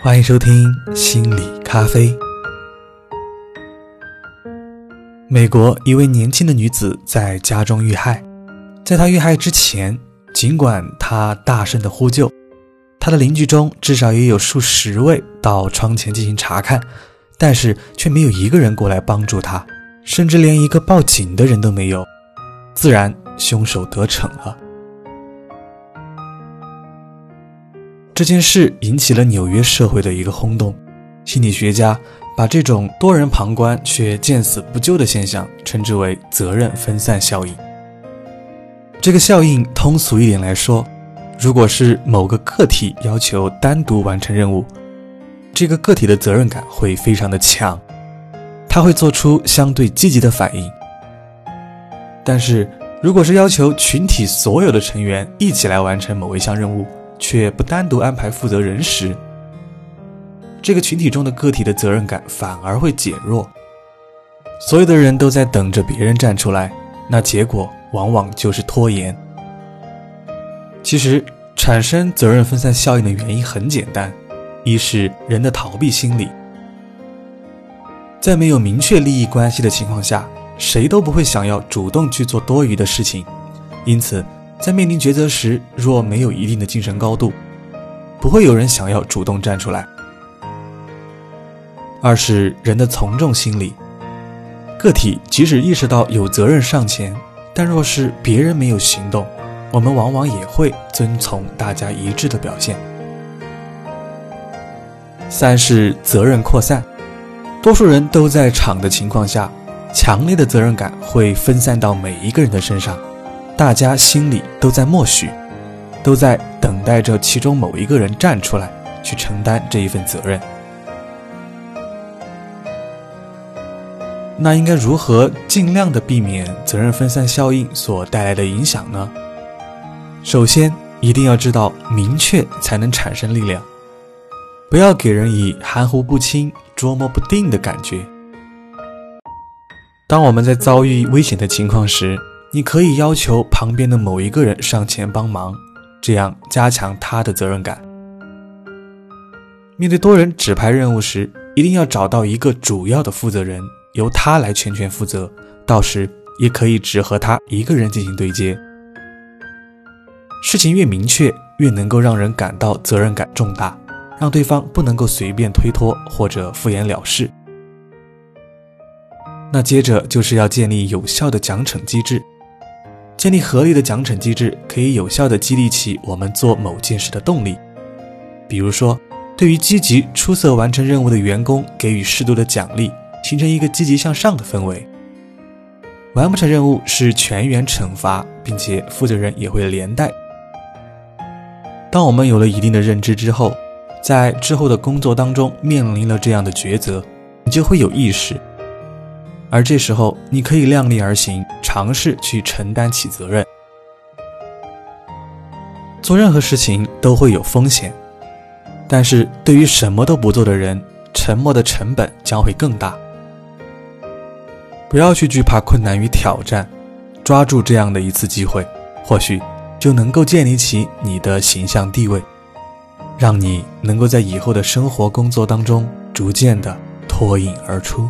欢迎收听心理咖啡。美国一位年轻的女子在家中遇害，在她遇害之前，尽管她大声的呼救，她的邻居中至少也有数十位到窗前进行查看，但是却没有一个人过来帮助她，甚至连一个报警的人都没有。自然，凶手得逞了。这件事引起了纽约社会的一个轰动，心理学家把这种多人旁观却见死不救的现象称之为责任分散效应。这个效应通俗一点来说，如果是某个个体要求单独完成任务，这个个体的责任感会非常的强，他会做出相对积极的反应。但是如果是要求群体所有的成员一起来完成某一项任务，却不单独安排负责人时，这个群体中的个体的责任感反而会减弱。所有的人都在等着别人站出来，那结果往往就是拖延。其实，产生责任分散效应的原因很简单：一是人的逃避心理，在没有明确利益关系的情况下，谁都不会想要主动去做多余的事情，因此。在面临抉择时，若没有一定的精神高度，不会有人想要主动站出来。二是人的从众心理，个体即使意识到有责任上前，但若是别人没有行动，我们往往也会遵从大家一致的表现。三是责任扩散，多数人都在场的情况下，强烈的责任感会分散到每一个人的身上。大家心里都在默许，都在等待着其中某一个人站出来，去承担这一份责任。那应该如何尽量的避免责任分散效应所带来的影响呢？首先，一定要知道明确才能产生力量，不要给人以含糊不清、捉摸不定的感觉。当我们在遭遇危险的情况时，你可以要求旁边的某一个人上前帮忙，这样加强他的责任感。面对多人指派任务时，一定要找到一个主要的负责人，由他来全权负责。到时也可以只和他一个人进行对接。事情越明确，越能够让人感到责任感重大，让对方不能够随便推脱或者敷衍了事。那接着就是要建立有效的奖惩机制。建立合理的奖惩机制，可以有效地激励起我们做某件事的动力。比如说，对于积极出色完成任务的员工，给予适度的奖励，形成一个积极向上的氛围。完不成任务是全员惩罚，并且负责人也会连带。当我们有了一定的认知之后，在之后的工作当中面临了这样的抉择，你就会有意识。而这时候，你可以量力而行，尝试去承担起责任。做任何事情都会有风险，但是对于什么都不做的人，沉默的成本将会更大。不要去惧怕困难与挑战，抓住这样的一次机会，或许就能够建立起你的形象地位，让你能够在以后的生活工作当中逐渐的脱颖而出。